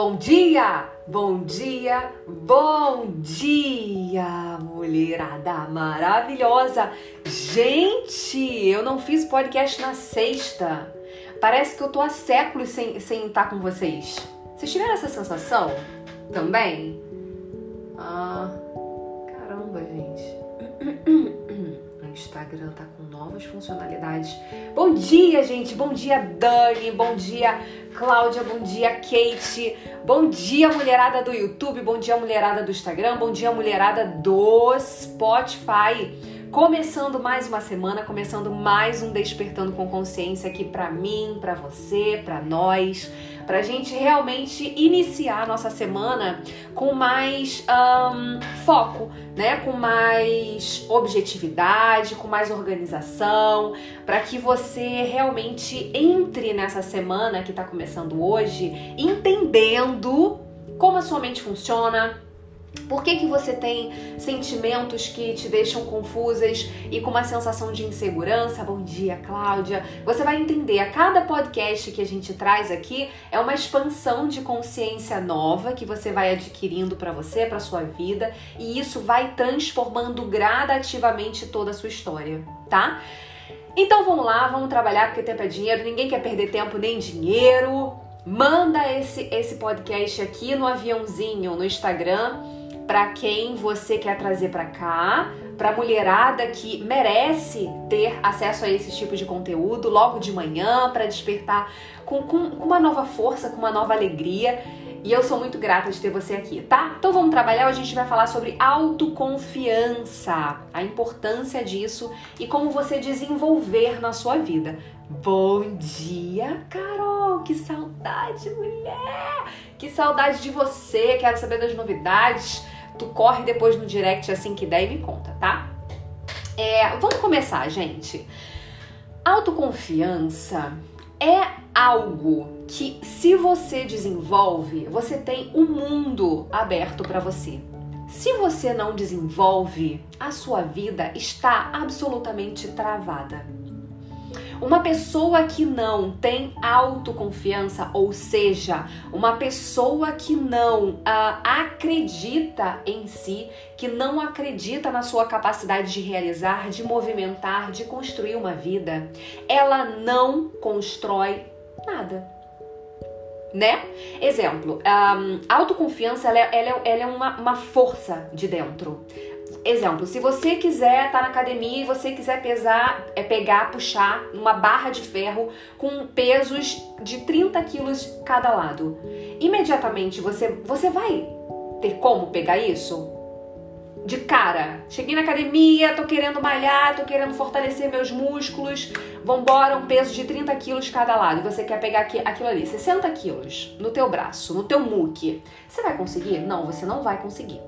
Bom dia, bom dia, bom dia, mulherada maravilhosa. Gente, eu não fiz podcast na sexta. Parece que eu tô há séculos sem, sem estar com vocês. Vocês tiveram essa sensação também? Ah, Instagram tá com novas funcionalidades. Bom dia, gente. Bom dia, Dani. Bom dia, Cláudia. Bom dia, Kate. Bom dia, mulherada do YouTube. Bom dia, mulherada do Instagram. Bom dia, mulherada do Spotify. Começando mais uma semana, começando mais um Despertando com Consciência aqui para mim, para você, para nós, para gente realmente iniciar a nossa semana com mais um, foco, né? Com mais objetividade, com mais organização, para que você realmente entre nessa semana que está começando hoje entendendo como a sua mente funciona por que, que você tem sentimentos que te deixam confusas e com uma sensação de insegurança? Bom dia, Cláudia. Você vai entender. A cada podcast que a gente traz aqui é uma expansão de consciência nova que você vai adquirindo para você, para sua vida, e isso vai transformando gradativamente toda a sua história, tá? Então vamos lá, vamos trabalhar porque tempo é dinheiro, ninguém quer perder tempo nem dinheiro. Manda esse esse podcast aqui no aviãozinho no Instagram para quem você quer trazer para cá, para mulherada que merece ter acesso a esse tipo de conteúdo logo de manhã, para despertar com, com, com uma nova força, com uma nova alegria. E eu sou muito grata de ter você aqui, tá? Então vamos trabalhar. A gente vai falar sobre autoconfiança, a importância disso e como você desenvolver na sua vida. Bom dia, Carol! Que saudade, mulher! Que saudade de você! Quero saber das novidades tu corre depois no direct assim que der e me conta, tá? É, vamos começar, gente. Autoconfiança é algo que, se você desenvolve, você tem o um mundo aberto para você. Se você não desenvolve, a sua vida está absolutamente travada. Uma pessoa que não tem autoconfiança, ou seja, uma pessoa que não uh, acredita em si, que não acredita na sua capacidade de realizar, de movimentar, de construir uma vida, ela não constrói nada né? Exemplo, um, autoconfiança ela é, ela é, ela é uma, uma força de dentro. Exemplo, se você quiser estar tá na academia e você quiser pesar, é pegar, puxar uma barra de ferro com pesos de 30 quilos cada lado, imediatamente você, você vai ter como pegar isso? De cara, cheguei na academia, tô querendo malhar, tô querendo fortalecer meus músculos, vambora, um peso de 30 quilos cada lado, e você quer pegar aqui, aquilo ali, 60 quilos no teu braço, no teu muque, você vai conseguir? Não, você não vai conseguir.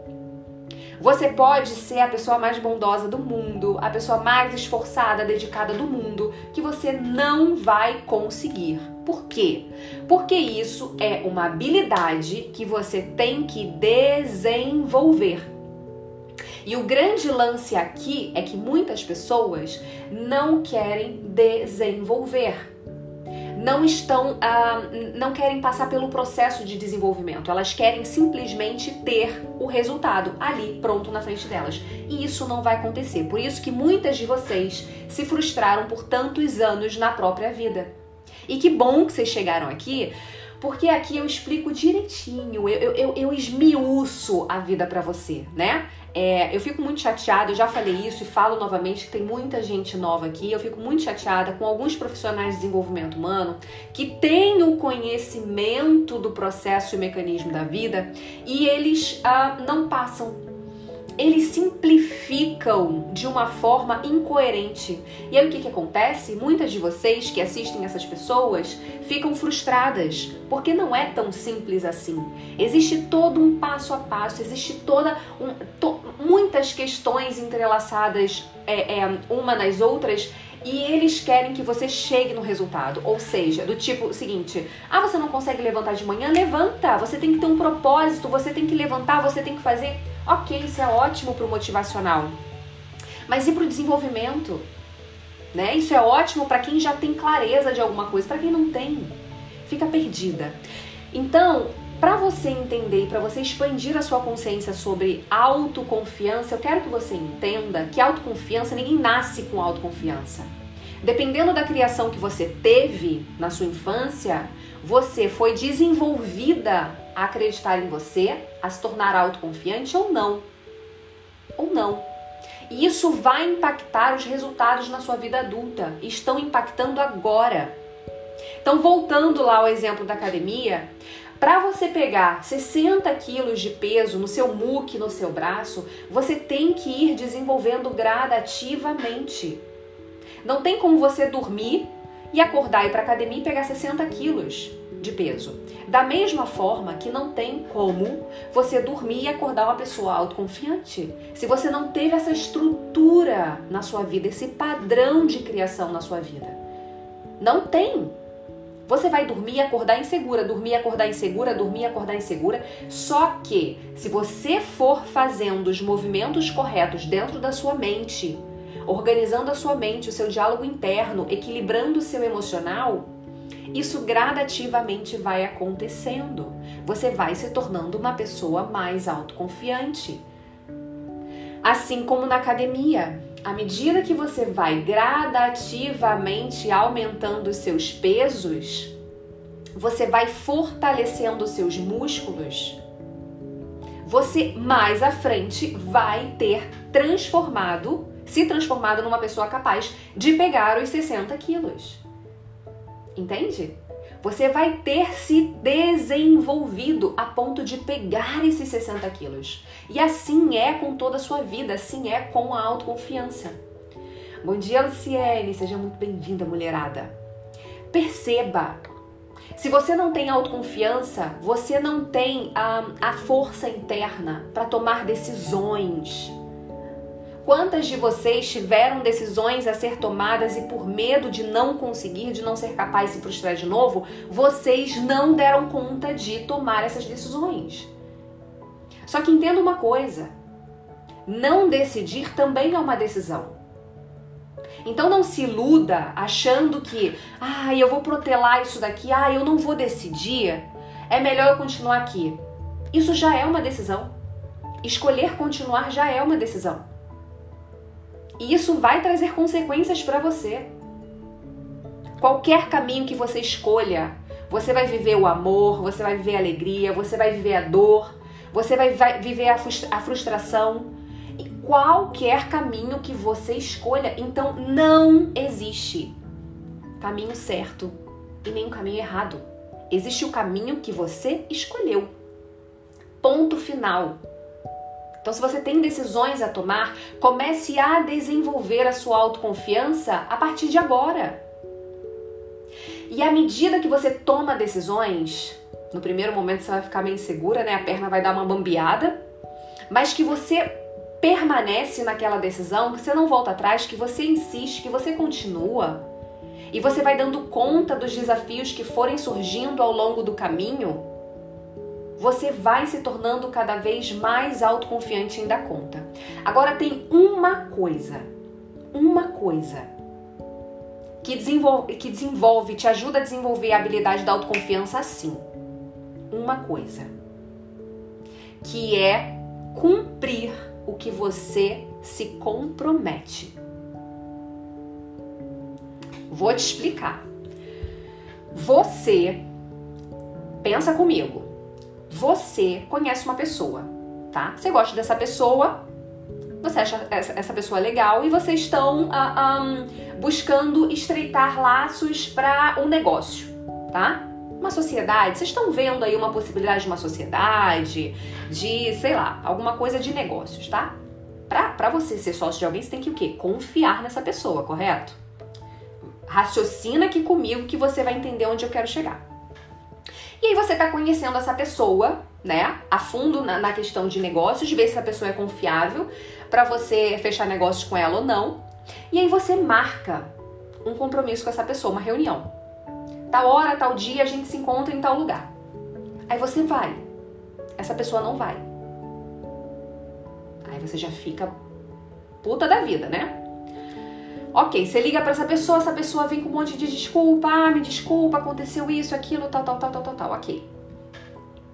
Você pode ser a pessoa mais bondosa do mundo, a pessoa mais esforçada, dedicada do mundo, que você não vai conseguir. Por quê? Porque isso é uma habilidade que você tem que desenvolver. E o grande lance aqui é que muitas pessoas não querem desenvolver não estão, ah, não querem passar pelo processo de desenvolvimento, elas querem simplesmente ter o resultado ali pronto na frente delas. E isso não vai acontecer. Por isso que muitas de vocês se frustraram por tantos anos na própria vida. E que bom que vocês chegaram aqui, porque aqui eu explico direitinho, eu, eu, eu, esmiuço a vida para você, né? É, eu fico muito chateada, eu já falei isso e falo novamente que tem muita gente nova aqui. Eu fico muito chateada com alguns profissionais de desenvolvimento humano que têm o conhecimento do processo e mecanismo da vida e eles ah, não passam eles simplificam de uma forma incoerente. E aí o que, que acontece? Muitas de vocês que assistem essas pessoas ficam frustradas, porque não é tão simples assim. Existe todo um passo a passo, existe toda um, to, muitas questões entrelaçadas é, é, uma nas outras e eles querem que você chegue no resultado. Ou seja, do tipo seguinte: ah, você não consegue levantar de manhã? Levanta! Você tem que ter um propósito, você tem que levantar, você tem que fazer. Ok, isso é ótimo para o motivacional. Mas e para o desenvolvimento? Né? Isso é ótimo para quem já tem clareza de alguma coisa, para quem não tem, fica perdida. Então, Para você entender para você expandir a sua consciência sobre autoconfiança, eu quero que você entenda que autoconfiança, ninguém nasce com autoconfiança. Dependendo da criação que você teve na sua infância, você foi desenvolvida a acreditar em você, a se tornar autoconfiante ou não. Ou não. E isso vai impactar os resultados na sua vida adulta. Estão impactando agora. Então, voltando lá ao exemplo da academia, para você pegar 60 quilos de peso no seu muque, no seu braço, você tem que ir desenvolvendo gradativamente. Não tem como você dormir e acordar e ir para academia e pegar 60 quilos de peso. Da mesma forma que não tem como você dormir e acordar uma pessoa autoconfiante. Se você não teve essa estrutura na sua vida, esse padrão de criação na sua vida. Não tem. Você vai dormir e acordar insegura, dormir e acordar insegura, dormir e acordar insegura. Só que se você for fazendo os movimentos corretos dentro da sua mente, organizando a sua mente, o seu diálogo interno, equilibrando o seu emocional, isso gradativamente vai acontecendo. Você vai se tornando uma pessoa mais autoconfiante. Assim como na academia, à medida que você vai gradativamente aumentando seus pesos, você vai fortalecendo seus músculos, você mais à frente vai ter transformado, se transformado numa pessoa capaz de pegar os 60 quilos. Entende? Você vai ter se desenvolvido a ponto de pegar esses 60 quilos. E assim é com toda a sua vida, assim é com a autoconfiança. Bom dia, Luciene, seja muito bem-vinda, mulherada. Perceba, se você não tem autoconfiança, você não tem a, a força interna para tomar decisões Quantas de vocês tiveram decisões a ser tomadas e por medo de não conseguir, de não ser capaz de se frustrar de novo, vocês não deram conta de tomar essas decisões? Só que entenda uma coisa: não decidir também é uma decisão. Então não se iluda achando que, ah, eu vou protelar isso daqui, ah, eu não vou decidir, é melhor eu continuar aqui. Isso já é uma decisão. Escolher continuar já é uma decisão. E isso vai trazer consequências para você. Qualquer caminho que você escolha, você vai viver o amor, você vai viver a alegria, você vai viver a dor, você vai, viver a, a frustração. E qualquer caminho que você escolha, então não existe caminho certo e nem um caminho errado. Existe o caminho que você escolheu. Ponto final. Então, se você tem decisões a tomar, comece a desenvolver a sua autoconfiança a partir de agora. E à medida que você toma decisões, no primeiro momento você vai ficar meio insegura, né? A perna vai dar uma bambeada, mas que você permanece naquela decisão, que você não volta atrás, que você insiste, que você continua. E você vai dando conta dos desafios que forem surgindo ao longo do caminho você vai se tornando cada vez mais autoconfiante em dar conta. Agora tem uma coisa, uma coisa que desenvolve, que desenvolve, te ajuda a desenvolver a habilidade da autoconfiança assim. Uma coisa, que é cumprir o que você se compromete. Vou te explicar. Você pensa comigo você conhece uma pessoa, tá? Você gosta dessa pessoa, você acha essa pessoa legal e vocês estão uh, um, buscando estreitar laços para um negócio, tá? Uma sociedade, vocês estão vendo aí uma possibilidade de uma sociedade, de, sei lá, alguma coisa de negócios, tá? Pra, pra você ser sócio de alguém, você tem que o quê? Confiar nessa pessoa, correto? Raciocina aqui comigo que você vai entender onde eu quero chegar. E aí você tá conhecendo essa pessoa, né, a fundo na, na questão de negócios, ver se a pessoa é confiável para você fechar negócios com ela ou não. E aí você marca um compromisso com essa pessoa, uma reunião. Tal hora, tal dia a gente se encontra em tal lugar. Aí você vai. Essa pessoa não vai. Aí você já fica puta da vida, né? Ok, você liga para essa pessoa, essa pessoa vem com um monte de desculpa, ah, me desculpa, aconteceu isso, aquilo, tal, tal, tal, tal, tal, tal, ok.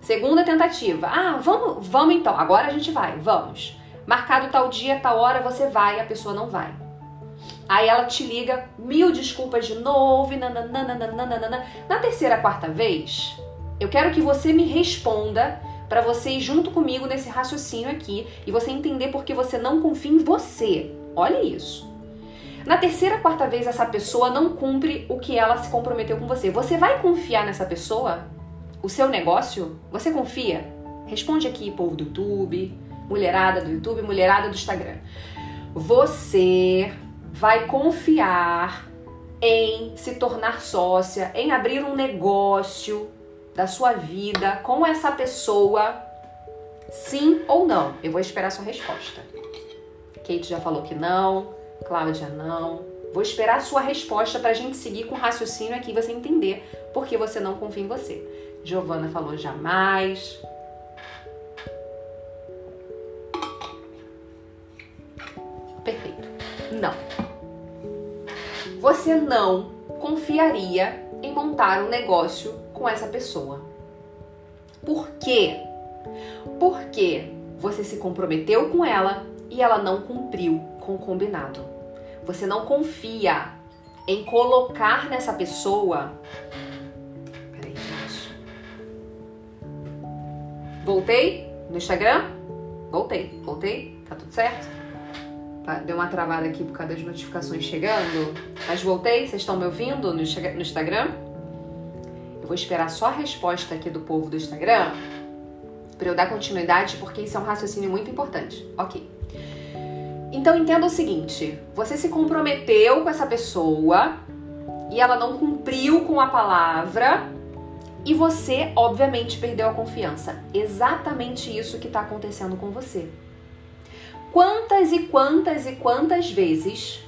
Segunda tentativa. Ah, vamos, vamos então. Agora a gente vai. Vamos. Marcado tal dia, tal hora, você vai, a pessoa não vai. Aí ela te liga, mil desculpas de novo, e nananana. Na terceira, quarta vez, eu quero que você me responda para você ir junto comigo nesse raciocínio aqui e você entender porque você não confia em você. Olha isso. Na terceira, quarta vez, essa pessoa não cumpre o que ela se comprometeu com você. Você vai confiar nessa pessoa? O seu negócio? Você confia? Responde aqui, povo do YouTube, mulherada do YouTube, mulherada do Instagram. Você vai confiar em se tornar sócia, em abrir um negócio da sua vida com essa pessoa? Sim ou não? Eu vou esperar sua resposta. Kate já falou que não. Cláudia, não. Vou esperar a sua resposta para a gente seguir com o raciocínio aqui você entender por que você não confia em você. Giovana falou jamais. Perfeito. Não. Você não confiaria em montar um negócio com essa pessoa. Por quê? Porque você se comprometeu com ela e ela não cumpriu com o combinado. Você não confia em colocar nessa pessoa. Peraí, gente. Voltei no Instagram? Voltei, voltei? Tá tudo certo? Deu uma travada aqui por causa das notificações chegando. Mas voltei, vocês estão me ouvindo no Instagram? Eu vou esperar só a resposta aqui do povo do Instagram para eu dar continuidade, porque isso é um raciocínio muito importante. Ok. Então entenda o seguinte: você se comprometeu com essa pessoa e ela não cumpriu com a palavra e você, obviamente, perdeu a confiança. Exatamente isso que está acontecendo com você. Quantas e quantas e quantas vezes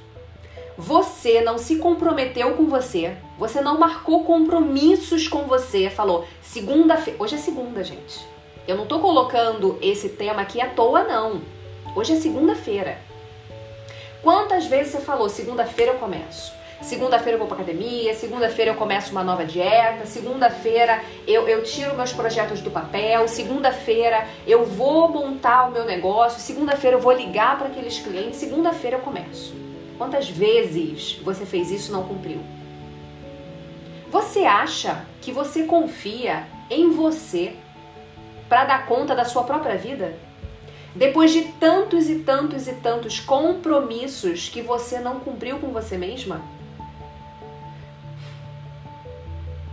você não se comprometeu com você, você não marcou compromissos com você, falou segunda-feira. Hoje é segunda, gente. Eu não tô colocando esse tema aqui à toa, não. Hoje é segunda-feira. Quantas vezes você falou, segunda-feira eu começo? Segunda-feira eu vou pra academia, segunda-feira eu começo uma nova dieta, segunda-feira eu, eu tiro meus projetos do papel, segunda-feira eu vou montar o meu negócio, segunda-feira eu vou ligar para aqueles clientes, segunda-feira eu começo. Quantas vezes você fez isso e não cumpriu? Você acha que você confia em você para dar conta da sua própria vida? Depois de tantos e tantos e tantos compromissos que você não cumpriu com você mesma?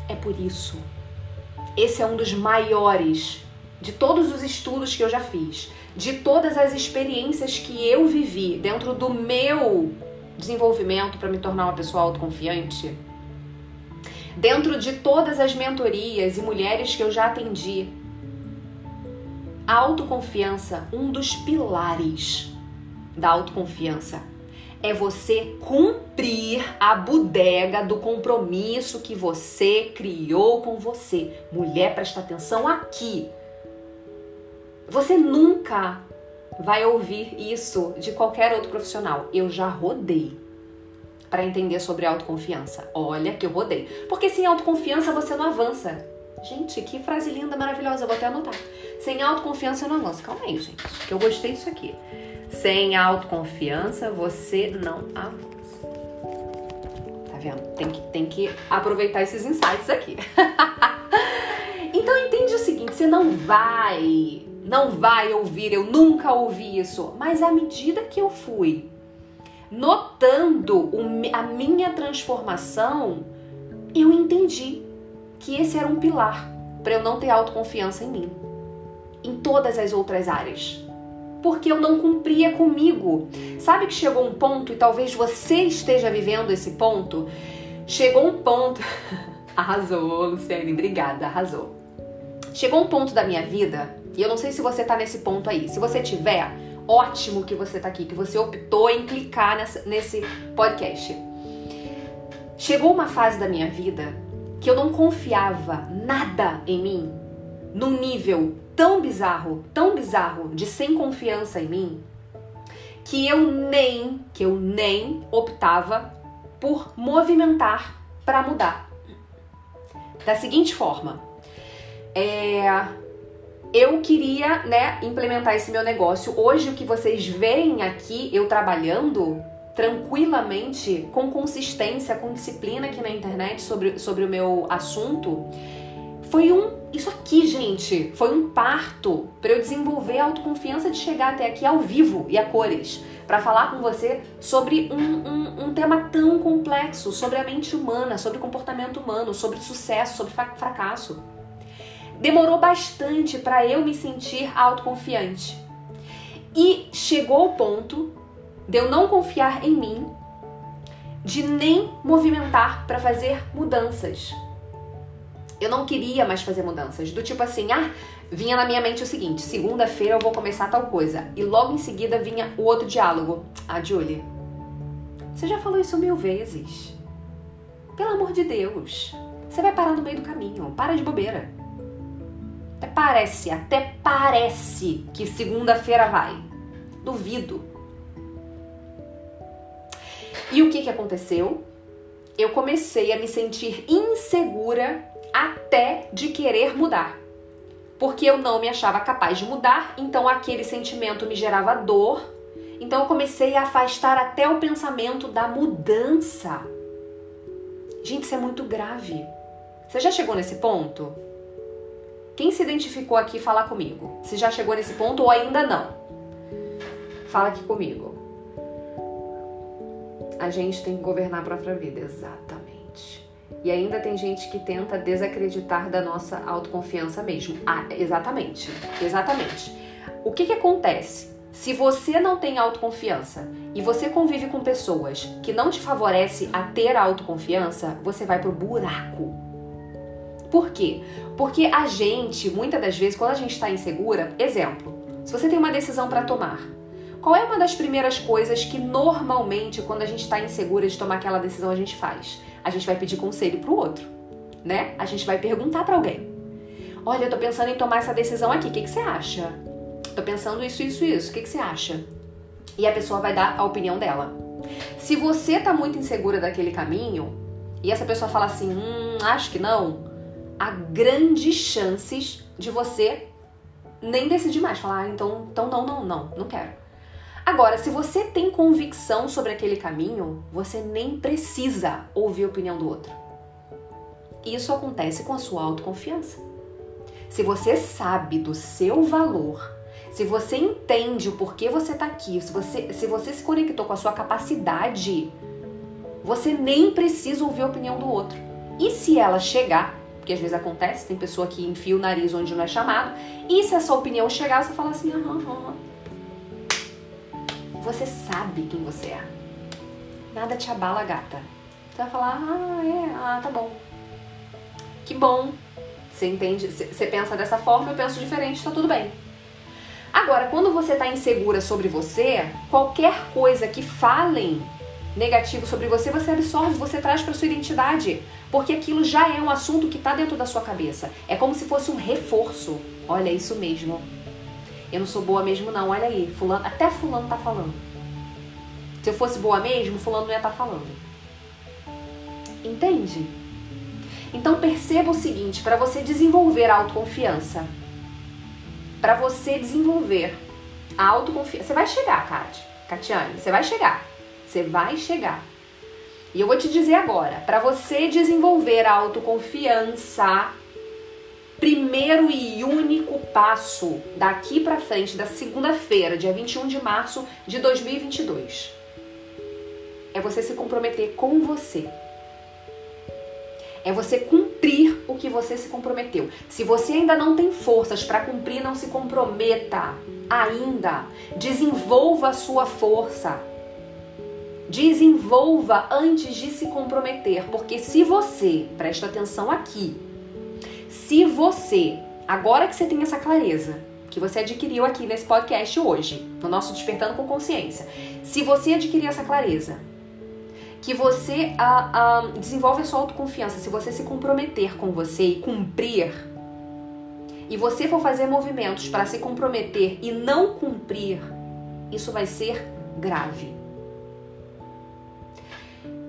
É por isso. Esse é um dos maiores de todos os estudos que eu já fiz, de todas as experiências que eu vivi dentro do meu desenvolvimento para me tornar uma pessoa autoconfiante, dentro de todas as mentorias e mulheres que eu já atendi, a autoconfiança, um dos pilares da autoconfiança é você cumprir a bodega do compromisso que você criou com você. Mulher, presta atenção aqui. Você nunca vai ouvir isso de qualquer outro profissional. Eu já rodei para entender sobre autoconfiança. Olha que eu rodei. Porque sem autoconfiança você não avança. Gente, que frase linda, maravilhosa. Eu vou até anotar. Sem autoconfiança não avanço. Calma aí, gente, que eu gostei disso aqui. Sem autoconfiança você não avança. Tá vendo? Tem que, tem que aproveitar esses insights aqui. então entende o seguinte: você não vai, não vai ouvir, eu nunca ouvi isso. Mas à medida que eu fui notando a minha transformação, eu entendi que esse era um pilar para eu não ter autoconfiança em mim, em todas as outras áreas. Porque eu não cumpria comigo. Sabe que chegou um ponto, e talvez você esteja vivendo esse ponto? Chegou um ponto. arrasou, Luciane, obrigada, arrasou. Chegou um ponto da minha vida, e eu não sei se você tá nesse ponto aí. Se você tiver, ótimo que você tá aqui, que você optou em clicar nessa, nesse podcast. Chegou uma fase da minha vida que eu não confiava nada em mim, num nível tão bizarro, tão bizarro de sem confiança em mim, que eu nem, que eu nem optava por movimentar para mudar. Da seguinte forma, é, eu queria, né, implementar esse meu negócio. Hoje o que vocês veem aqui eu trabalhando tranquilamente, com consistência, com disciplina aqui na internet sobre, sobre o meu assunto, foi um. Isso aqui, gente, foi um parto para eu desenvolver a autoconfiança de chegar até aqui ao vivo e a cores, para falar com você sobre um, um, um, tema tão complexo, sobre a mente humana, sobre o comportamento humano, sobre sucesso, sobre fracasso. Demorou bastante para eu me sentir autoconfiante. E chegou o ponto de eu não confiar em mim, de nem movimentar para fazer mudanças. Eu não queria mais fazer mudanças, do tipo assim, ah, vinha na minha mente o seguinte: segunda-feira eu vou começar tal coisa. E logo em seguida vinha o outro diálogo. Ah, Julie, você já falou isso mil vezes. Pelo amor de Deus. Você vai parar no meio do caminho. Para de bobeira. Até parece, até parece que segunda-feira vai. Duvido. E o que, que aconteceu? Eu comecei a me sentir insegura até de querer mudar. Porque eu não me achava capaz de mudar, então aquele sentimento me gerava dor. Então eu comecei a afastar até o pensamento da mudança. Gente, isso é muito grave. Você já chegou nesse ponto? Quem se identificou aqui, fala comigo. Se já chegou nesse ponto ou ainda não. Fala aqui comigo. A gente tem que governar a própria vida, exatamente. E ainda tem gente que tenta desacreditar da nossa autoconfiança mesmo. Ah, exatamente. Exatamente. O que que acontece? Se você não tem autoconfiança e você convive com pessoas que não te favorecem a ter autoconfiança, você vai pro buraco por quê? Porque a gente, muitas das vezes, quando a gente está insegura, exemplo, se você tem uma decisão para tomar, qual é uma das primeiras coisas que normalmente, quando a gente está insegura de tomar aquela decisão, a gente faz? A gente vai pedir conselho para o outro, né? A gente vai perguntar para alguém. Olha, eu tô pensando em tomar essa decisão aqui, o que, que você acha? Tô pensando isso, isso, isso, o que, que você acha? E a pessoa vai dar a opinião dela. Se você tá muito insegura daquele caminho e essa pessoa fala assim, hum, acho que não, há grandes chances de você nem decidir mais. Falar, ah, então, então não, não, não, não quero. Agora, se você tem convicção sobre aquele caminho, você nem precisa ouvir a opinião do outro. Isso acontece com a sua autoconfiança. Se você sabe do seu valor, se você entende o porquê você está aqui, se você, se você se conectou com a sua capacidade, você nem precisa ouvir a opinião do outro. E se ela chegar, porque às vezes acontece, tem pessoa que enfia o nariz onde não é chamado, e se a sua opinião chegar, você fala assim, aham, aham. Você sabe quem você é. Nada te abala, gata. Você vai falar, ah, é, ah, tá bom. Que bom. Você entende? Você pensa dessa forma, eu penso diferente, tá tudo bem. Agora, quando você tá insegura sobre você, qualquer coisa que falem negativo sobre você, você absorve, você traz para sua identidade, porque aquilo já é um assunto que está dentro da sua cabeça. É como se fosse um reforço. Olha, é isso mesmo. Eu não sou boa mesmo não, olha aí, fulano, até fulano tá falando. Se eu fosse boa mesmo, fulano não ia estar tá falando. Entende? Então perceba o seguinte, para você desenvolver a autoconfiança, para você desenvolver a autoconfiança, você vai chegar, Kat, Catiane, você vai chegar. Você vai chegar. E eu vou te dizer agora, para você desenvolver a autoconfiança, primeiro e único passo daqui para frente, da segunda-feira, dia 21 de março de 2022, é você se comprometer com você. É você cumprir o que você se comprometeu. Se você ainda não tem forças para cumprir, não se comprometa ainda. Desenvolva a sua força. Desenvolva antes de se comprometer, porque se você, presta atenção aqui, se você, agora que você tem essa clareza, que você adquiriu aqui nesse podcast hoje, no nosso Despertando com Consciência, se você adquirir essa clareza, que você uh, uh, desenvolve a sua autoconfiança, se você se comprometer com você e cumprir, e você for fazer movimentos para se comprometer e não cumprir, isso vai ser grave.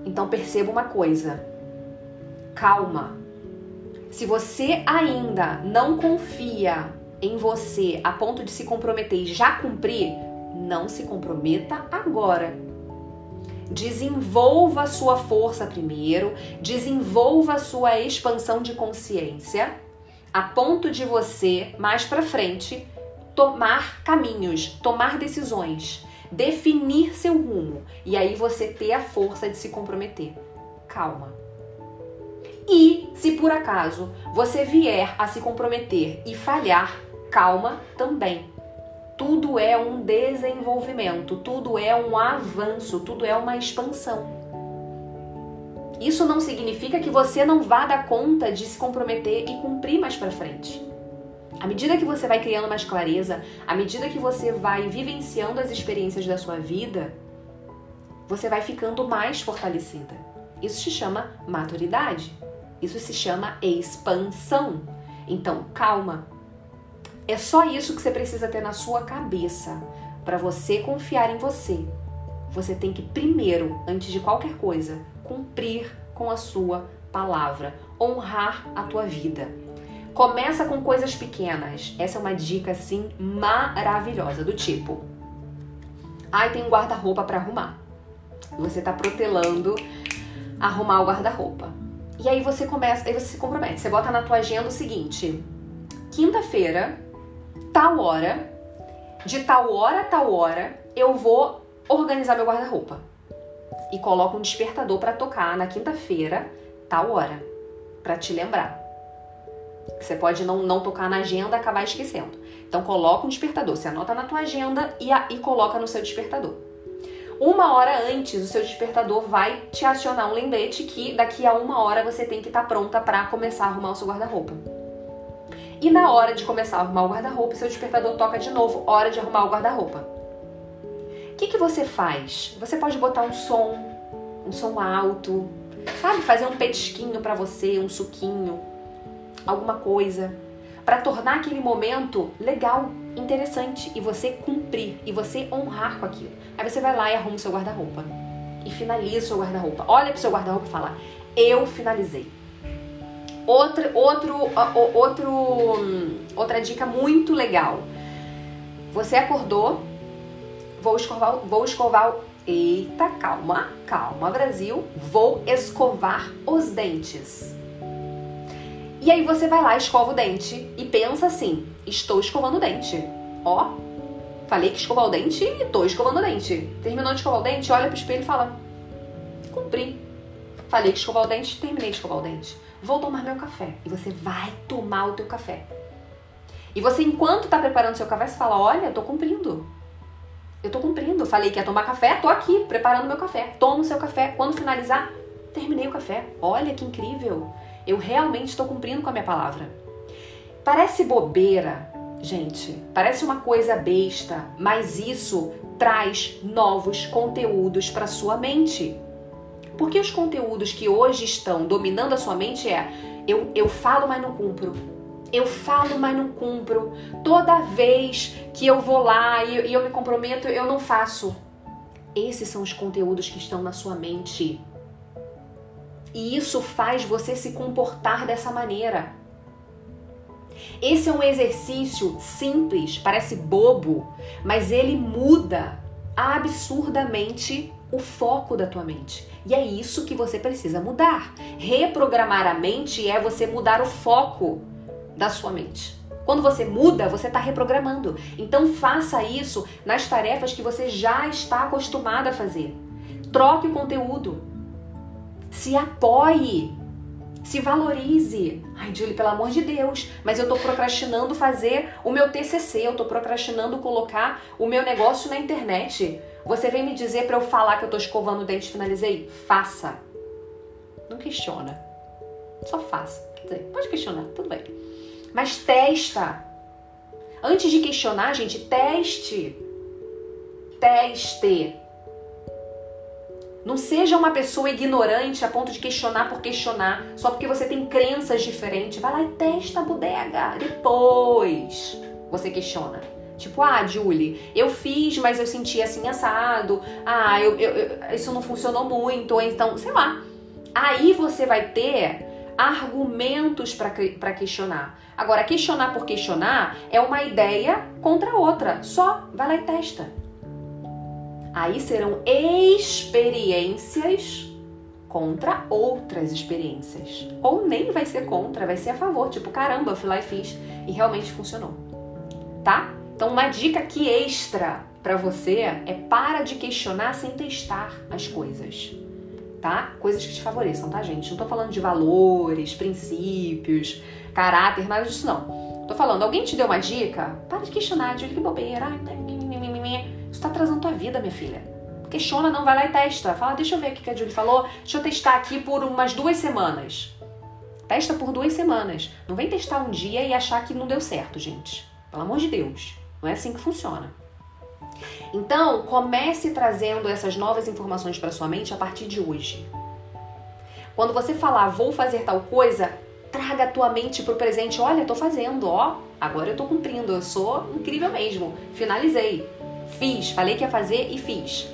Então perceba uma coisa: calma. Se você ainda não confia em você a ponto de se comprometer e já cumprir, não se comprometa agora. Desenvolva a sua força primeiro, desenvolva a sua expansão de consciência, a ponto de você, mais para frente, tomar caminhos, tomar decisões, definir seu rumo e aí você ter a força de se comprometer. Calma. E se por acaso você vier a se comprometer e falhar, calma também. Tudo é um desenvolvimento, tudo é um avanço, tudo é uma expansão. Isso não significa que você não vá dar conta de se comprometer e cumprir mais para frente. À medida que você vai criando mais clareza, à medida que você vai vivenciando as experiências da sua vida, você vai ficando mais fortalecida. Isso se chama maturidade. Isso se chama expansão. Então, calma. É só isso que você precisa ter na sua cabeça para você confiar em você. Você tem que primeiro, antes de qualquer coisa, cumprir com a sua palavra, honrar a tua vida. Começa com coisas pequenas. Essa é uma dica assim maravilhosa do tipo: ai, tem um guarda-roupa para arrumar. Você tá protelando arrumar o guarda-roupa. E aí você começa, aí você se compromete. Você bota na tua agenda o seguinte: quinta-feira, tal hora, de tal hora a tal hora, eu vou organizar meu guarda-roupa. E coloca um despertador para tocar na quinta-feira, tal hora, para te lembrar. Você pode não, não tocar na agenda e acabar esquecendo. Então coloca um despertador, você anota na tua agenda e, a, e coloca no seu despertador. Uma hora antes, o seu despertador vai te acionar um lembrete que daqui a uma hora você tem que estar tá pronta para começar a arrumar o seu guarda-roupa. E na hora de começar a arrumar o guarda-roupa, seu despertador toca de novo, hora de arrumar o guarda-roupa. O que, que você faz? Você pode botar um som, um som alto, sabe? Fazer um petisquinho para você, um suquinho, alguma coisa, para tornar aquele momento legal, interessante e você cumprir e você honrar com aquilo. Aí você vai lá e arruma o seu guarda-roupa e finaliza o seu guarda-roupa. Olha pro seu guarda-roupa e fala: "Eu finalizei". Outro, outro, outro, outra dica muito legal. Você acordou, vou escovar, vou escovar. Eita, calma, calma, Brasil. Vou escovar os dentes. E aí você vai lá, escova o dente e pensa assim: estou escovando o dente. Ó, falei que escovar o dente e tô escovando o dente. Terminou de escovar o dente, olha pro espelho e fala: cumpri. Falei que escovar o dente, terminei de escovar o dente. Vou tomar meu café. E você vai tomar o teu café. E você, enquanto tá preparando seu café, você fala: olha, eu tô cumprindo. Eu tô cumprindo. Falei que ia tomar café, tô aqui, preparando meu café. Tomo seu café. Quando finalizar, terminei o café. Olha que incrível. Eu realmente estou cumprindo com a minha palavra. Parece bobeira, gente, parece uma coisa besta, mas isso traz novos conteúdos para sua mente. Porque os conteúdos que hoje estão dominando a sua mente é eu, eu falo, mas não cumpro. Eu falo, mas não cumpro. Toda vez que eu vou lá e, e eu me comprometo, eu não faço. Esses são os conteúdos que estão na sua mente. E isso faz você se comportar dessa maneira. Esse é um exercício simples, parece bobo, mas ele muda absurdamente o foco da tua mente. E é isso que você precisa mudar. Reprogramar a mente é você mudar o foco da sua mente. Quando você muda, você está reprogramando. Então faça isso nas tarefas que você já está acostumado a fazer. Troque o conteúdo. Se apoie. Se valorize. Ai, Julie, pelo amor de Deus, mas eu tô procrastinando fazer o meu TCC, eu tô procrastinando colocar o meu negócio na internet. Você vem me dizer para eu falar que eu tô escovando o dente e finalizei? Faça. Não questiona. Só faça. Quer dizer, pode questionar, tudo bem. Mas testa. Antes de questionar, gente, teste. Teste. Não seja uma pessoa ignorante a ponto de questionar por questionar, só porque você tem crenças diferentes. Vai lá e testa a bodega. Depois você questiona. Tipo, ah, Julie, eu fiz, mas eu senti assim assado. Ah, eu, eu, eu, isso não funcionou muito. Ou então, sei lá. Aí você vai ter argumentos para questionar. Agora, questionar por questionar é uma ideia contra outra. Só vai lá e testa. Aí serão experiências contra outras experiências. Ou nem vai ser contra, vai ser a favor. Tipo, caramba, eu fui lá e fiz e realmente funcionou. Tá? Então, uma dica aqui extra para você é para de questionar sem testar as coisas. Tá? Coisas que te favoreçam, tá, gente? Não tô falando de valores, princípios, caráter, nada disso não. Tô falando, alguém te deu uma dica? Para de questionar, de que bobeira. Isso tá atrasando tua vida, minha filha Questiona, não, vai lá e testa. Fala, deixa eu ver o que a Julie falou, deixa eu testar aqui por umas duas semanas. Testa por duas semanas. Não vem testar um dia e achar que não deu certo, gente. Pelo amor de Deus. Não é assim que funciona. Então, comece trazendo essas novas informações para sua mente a partir de hoje. Quando você falar vou fazer tal coisa, traga a tua mente pro presente. Olha, tô fazendo, ó. Agora eu tô cumprindo, eu sou incrível mesmo. Finalizei. Fiz, falei que ia fazer e fiz.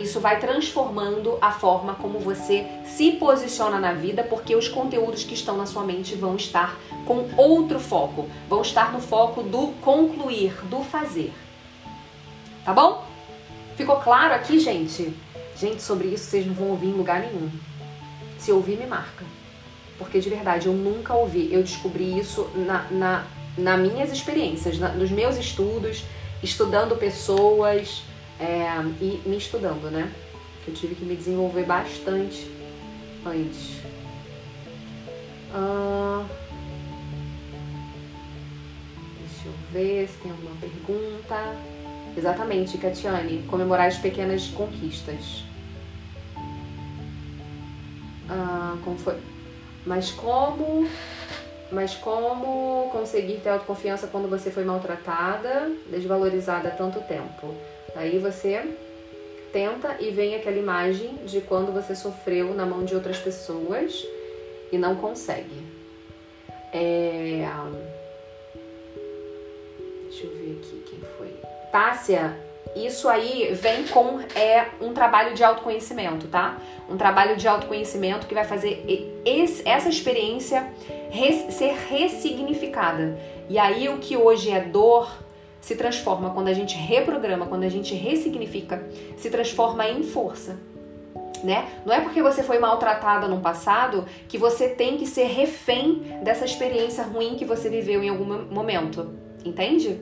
Isso vai transformando a forma como você se posiciona na vida, porque os conteúdos que estão na sua mente vão estar com outro foco, vão estar no foco do concluir, do fazer. Tá bom? Ficou claro aqui, gente? Gente, sobre isso vocês não vão ouvir em lugar nenhum. Se ouvir, me marca. Porque de verdade, eu nunca ouvi. Eu descobri isso na, na, nas minhas experiências, na, nos meus estudos, estudando pessoas é, e me estudando, né? Eu tive que me desenvolver bastante antes. Ah, deixa eu ver se tem alguma pergunta. Exatamente, Catiane, comemorar as pequenas conquistas. Ah, como foi? Mas como mas como conseguir ter autoconfiança quando você foi maltratada, desvalorizada há tanto tempo? Aí você tenta e vem aquela imagem de quando você sofreu na mão de outras pessoas e não consegue. É... Deixa eu ver aqui quem foi. Tássia, isso aí vem com é um trabalho de autoconhecimento, tá? Um trabalho de autoconhecimento que vai fazer esse, essa experiência res, ser ressignificada. E aí o que hoje é dor se transforma quando a gente reprograma, quando a gente ressignifica, se transforma em força. Né? Não é porque você foi maltratada no passado que você tem que ser refém dessa experiência ruim que você viveu em algum momento, entende?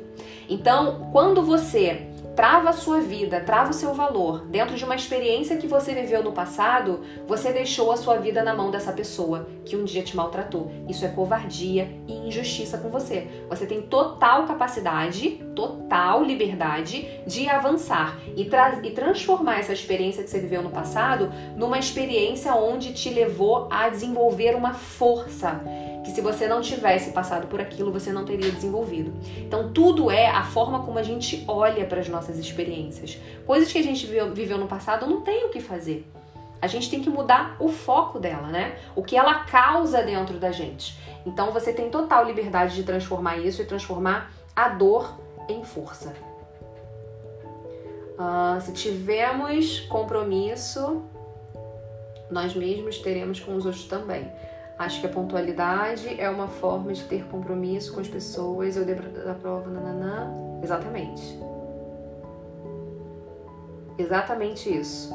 Então, quando você trava a sua vida, trava o seu valor dentro de uma experiência que você viveu no passado, você deixou a sua vida na mão dessa pessoa que um dia te maltratou. Isso é covardia e injustiça com você. Você tem total capacidade, total liberdade de avançar e, tra e transformar essa experiência que você viveu no passado numa experiência onde te levou a desenvolver uma força que se você não tivesse passado por aquilo, você não teria desenvolvido. Então, tudo é a forma como a gente olha para as nossas experiências. Coisas que a gente viveu no passado não tem o que fazer. A gente tem que mudar o foco dela, né? O que ela causa dentro da gente. Então, você tem total liberdade de transformar isso e transformar a dor em força. Uh, se tivermos compromisso, nós mesmos teremos com os outros também. Acho que a pontualidade é uma forma de ter compromisso com as pessoas. Eu prova, nananã. Exatamente. Exatamente isso.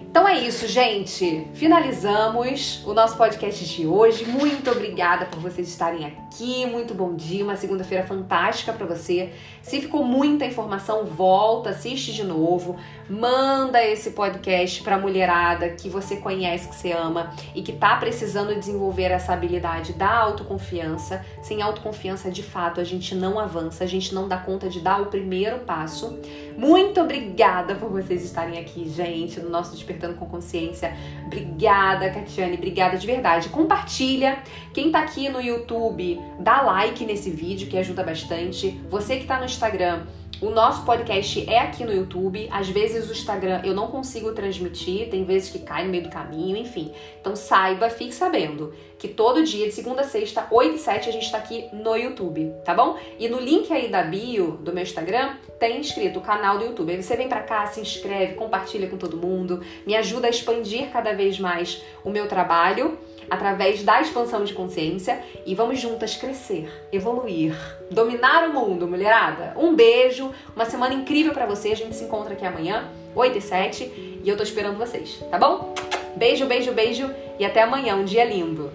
Então é isso, gente. Finalizamos o nosso podcast de hoje. Muito obrigada por vocês estarem aqui. Muito bom dia, uma segunda-feira fantástica para você. Se ficou muita informação, volta, assiste de novo. Manda esse podcast para mulherada que você conhece, que você ama e que tá precisando desenvolver essa habilidade da autoconfiança. Sem autoconfiança, de fato, a gente não avança, a gente não dá conta de dar o primeiro passo. Muito obrigada por vocês estarem aqui, gente, no nosso Despertando com Consciência. Obrigada, Catiane, obrigada de verdade. Compartilha. Quem tá aqui no YouTube, dá like nesse vídeo que ajuda bastante. Você que tá no Instagram, O nosso podcast é aqui no YouTube. Às vezes o Instagram eu não consigo transmitir, tem vezes que cai no meio do caminho, enfim. Então saiba, fique sabendo que todo dia, de segunda a sexta, 8 e 7, a gente tá aqui no YouTube, tá bom? E no link aí da bio do meu Instagram tem escrito o canal do YouTube. Aí você vem pra cá, se inscreve, compartilha com todo mundo, me ajuda a expandir cada vez mais o meu trabalho através da expansão de consciência e vamos juntas crescer, evoluir, dominar o mundo, mulherada. Um beijo, uma semana incrível para você. A gente se encontra aqui amanhã, 8 e 7, e eu tô esperando vocês, tá bom? Beijo, beijo, beijo e até amanhã, um dia lindo.